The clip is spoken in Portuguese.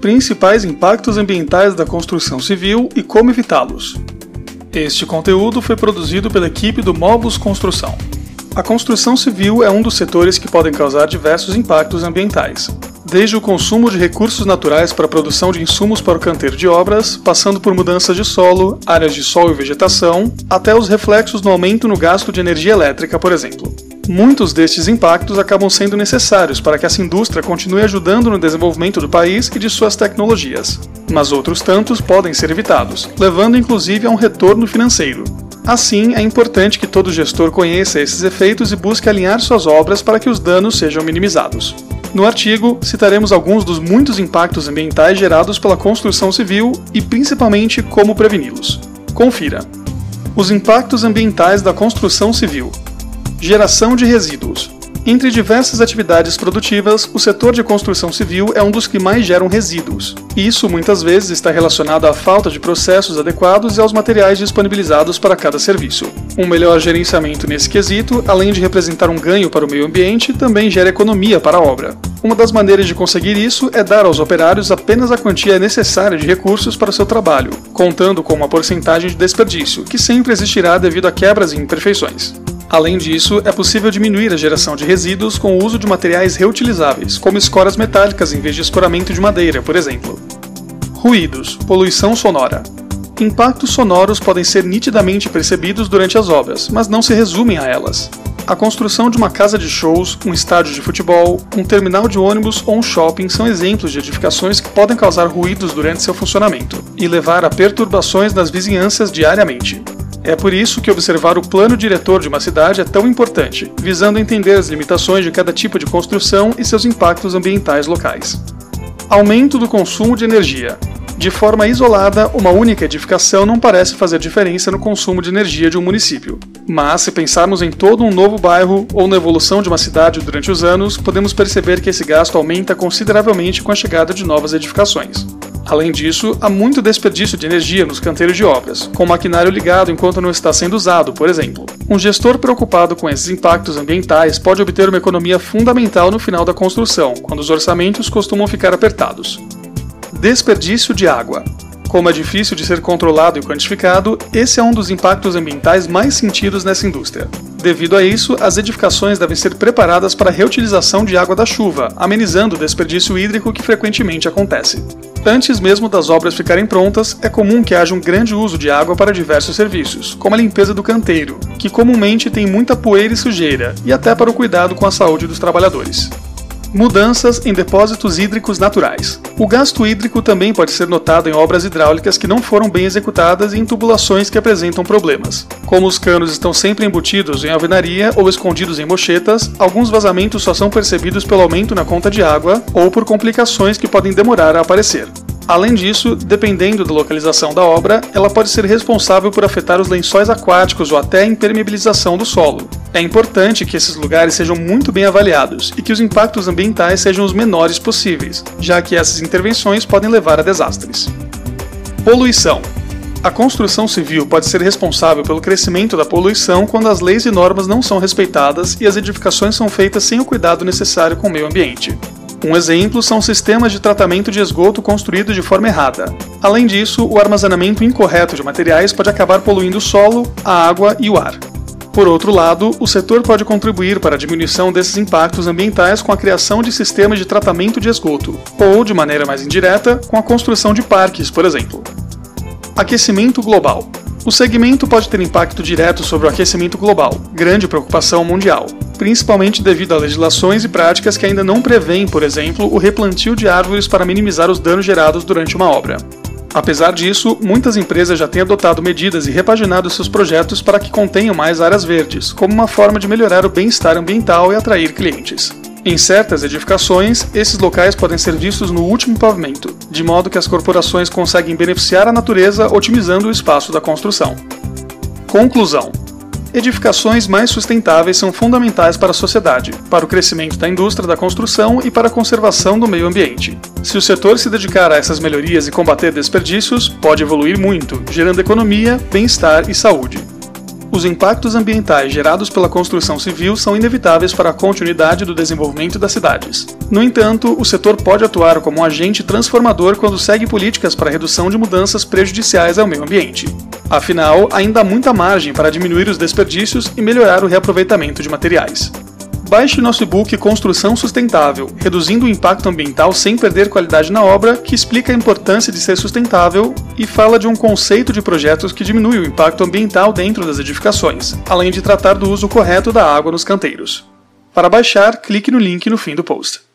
Principais impactos ambientais da construção civil e como evitá-los. Este conteúdo foi produzido pela equipe do Mobus Construção. A construção civil é um dos setores que podem causar diversos impactos ambientais, desde o consumo de recursos naturais para a produção de insumos para o canteiro de obras, passando por mudanças de solo, áreas de sol e vegetação, até os reflexos no aumento no gasto de energia elétrica, por exemplo. Muitos destes impactos acabam sendo necessários para que essa indústria continue ajudando no desenvolvimento do país e de suas tecnologias, mas outros tantos podem ser evitados, levando inclusive a um retorno financeiro. Assim, é importante que todo gestor conheça esses efeitos e busque alinhar suas obras para que os danos sejam minimizados. No artigo, citaremos alguns dos muitos impactos ambientais gerados pela construção civil e principalmente como preveni-los. Confira. Os impactos ambientais da construção civil. Geração de resíduos. Entre diversas atividades produtivas, o setor de construção civil é um dos que mais geram resíduos. Isso muitas vezes está relacionado à falta de processos adequados e aos materiais disponibilizados para cada serviço. Um melhor gerenciamento nesse quesito, além de representar um ganho para o meio ambiente, também gera economia para a obra. Uma das maneiras de conseguir isso é dar aos operários apenas a quantia necessária de recursos para o seu trabalho, contando com uma porcentagem de desperdício, que sempre existirá devido a quebras e imperfeições. Além disso, é possível diminuir a geração de resíduos com o uso de materiais reutilizáveis, como escoras metálicas em vez de escoramento de madeira, por exemplo. Ruídos, poluição sonora. Impactos sonoros podem ser nitidamente percebidos durante as obras, mas não se resumem a elas. A construção de uma casa de shows, um estádio de futebol, um terminal de ônibus ou um shopping são exemplos de edificações que podem causar ruídos durante seu funcionamento e levar a perturbações nas vizinhanças diariamente. É por isso que observar o plano diretor de uma cidade é tão importante, visando entender as limitações de cada tipo de construção e seus impactos ambientais locais. Aumento do consumo de energia. De forma isolada, uma única edificação não parece fazer diferença no consumo de energia de um município. Mas, se pensarmos em todo um novo bairro ou na evolução de uma cidade durante os anos, podemos perceber que esse gasto aumenta consideravelmente com a chegada de novas edificações. Além disso, há muito desperdício de energia nos canteiros de obras, com o maquinário ligado enquanto não está sendo usado, por exemplo. Um gestor preocupado com esses impactos ambientais pode obter uma economia fundamental no final da construção, quando os orçamentos costumam ficar apertados. Desperdício de água. Como é difícil de ser controlado e quantificado, esse é um dos impactos ambientais mais sentidos nessa indústria. Devido a isso, as edificações devem ser preparadas para a reutilização de água da chuva, amenizando o desperdício hídrico que frequentemente acontece. Antes mesmo das obras ficarem prontas, é comum que haja um grande uso de água para diversos serviços, como a limpeza do canteiro, que comumente tem muita poeira e sujeira, e até para o cuidado com a saúde dos trabalhadores. Mudanças em depósitos hídricos naturais. O gasto hídrico também pode ser notado em obras hidráulicas que não foram bem executadas e em tubulações que apresentam problemas. Como os canos estão sempre embutidos em alvenaria ou escondidos em mochetas, alguns vazamentos só são percebidos pelo aumento na conta de água ou por complicações que podem demorar a aparecer. Além disso, dependendo da localização da obra, ela pode ser responsável por afetar os lençóis aquáticos ou até a impermeabilização do solo. É importante que esses lugares sejam muito bem avaliados e que os impactos ambientais sejam os menores possíveis, já que essas intervenções podem levar a desastres. Poluição. A construção civil pode ser responsável pelo crescimento da poluição quando as leis e normas não são respeitadas e as edificações são feitas sem o cuidado necessário com o meio ambiente. Um exemplo são sistemas de tratamento de esgoto construídos de forma errada. Além disso, o armazenamento incorreto de materiais pode acabar poluindo o solo, a água e o ar. Por outro lado, o setor pode contribuir para a diminuição desses impactos ambientais com a criação de sistemas de tratamento de esgoto, ou, de maneira mais indireta, com a construção de parques, por exemplo. Aquecimento global. O segmento pode ter impacto direto sobre o aquecimento global, grande preocupação mundial, principalmente devido a legislações e práticas que ainda não prevêem, por exemplo, o replantio de árvores para minimizar os danos gerados durante uma obra. Apesar disso, muitas empresas já têm adotado medidas e repaginado seus projetos para que contenham mais áreas verdes, como uma forma de melhorar o bem-estar ambiental e atrair clientes. Em certas edificações, esses locais podem ser vistos no último pavimento, de modo que as corporações conseguem beneficiar a natureza otimizando o espaço da construção. Conclusão: Edificações mais sustentáveis são fundamentais para a sociedade, para o crescimento da indústria da construção e para a conservação do meio ambiente. Se o setor se dedicar a essas melhorias e combater desperdícios, pode evoluir muito, gerando economia, bem-estar e saúde. Os impactos ambientais gerados pela construção civil são inevitáveis para a continuidade do desenvolvimento das cidades. No entanto, o setor pode atuar como um agente transformador quando segue políticas para redução de mudanças prejudiciais ao meio ambiente. Afinal, ainda há muita margem para diminuir os desperdícios e melhorar o reaproveitamento de materiais. Baixe nosso e-book Construção Sustentável, reduzindo o impacto ambiental sem perder qualidade na obra, que explica a importância de ser sustentável e fala de um conceito de projetos que diminui o impacto ambiental dentro das edificações, além de tratar do uso correto da água nos canteiros. Para baixar, clique no link no fim do post.